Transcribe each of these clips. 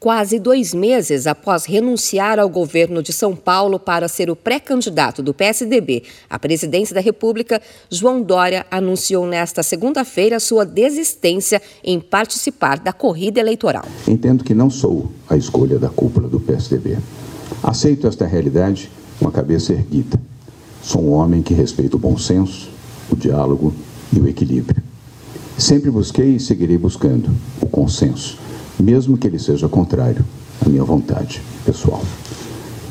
Quase dois meses após renunciar ao governo de São Paulo para ser o pré-candidato do PSDB à presidência da República, João Dória anunciou nesta segunda-feira sua desistência em participar da corrida eleitoral. Entendo que não sou a escolha da cúpula do PSDB. Aceito esta realidade com a cabeça erguida. Sou um homem que respeita o bom senso, o diálogo e o equilíbrio. Sempre busquei e seguirei buscando o consenso mesmo que ele seja contrário à minha vontade pessoal.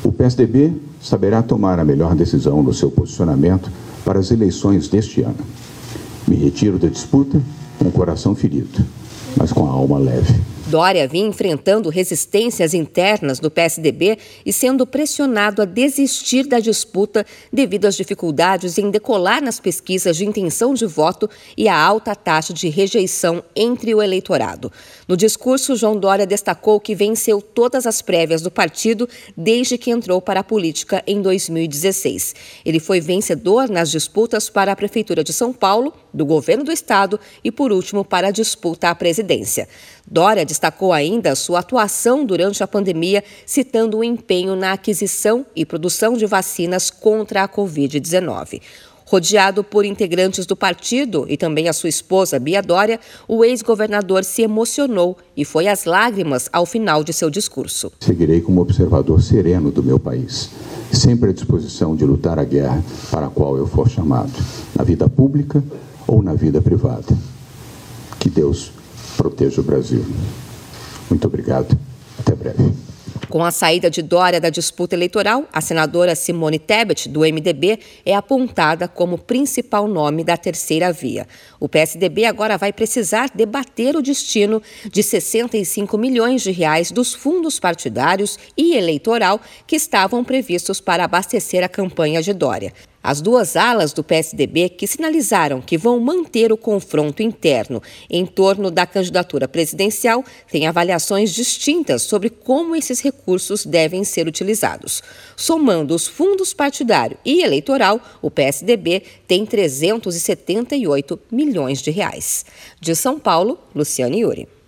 O PSDB saberá tomar a melhor decisão no seu posicionamento para as eleições deste ano. Me retiro da disputa com o coração ferido, mas com a alma leve. Dória vinha enfrentando resistências internas do PSDB e sendo pressionado a desistir da disputa devido às dificuldades em decolar nas pesquisas de intenção de voto e a alta taxa de rejeição entre o eleitorado. No discurso, João Dória destacou que venceu todas as prévias do partido desde que entrou para a política em 2016. Ele foi vencedor nas disputas para a Prefeitura de São Paulo, do governo do estado e, por último, para a disputa à presidência. Dória destacou ainda sua atuação durante a pandemia, citando o empenho na aquisição e produção de vacinas contra a Covid-19. Rodeado por integrantes do partido e também a sua esposa, Bia Dória, o ex-governador se emocionou e foi às lágrimas ao final de seu discurso. Seguirei como observador sereno do meu país, sempre à disposição de lutar a guerra para a qual eu for chamado, na vida pública ou na vida privada. Que Deus proteja o Brasil. Muito obrigado. Até breve. Com a saída de Dória da disputa eleitoral, a senadora Simone Tebet, do MDB, é apontada como principal nome da terceira via. O PSDB agora vai precisar debater o destino de 65 milhões de reais dos fundos partidários e eleitoral que estavam previstos para abastecer a campanha de Dória. As duas alas do PSDB, que sinalizaram que vão manter o confronto interno em torno da candidatura presidencial, têm avaliações distintas sobre como esses recursos devem ser utilizados. Somando os fundos partidário e eleitoral, o PSDB tem 378 milhões de reais. De São Paulo, Luciane Yuri.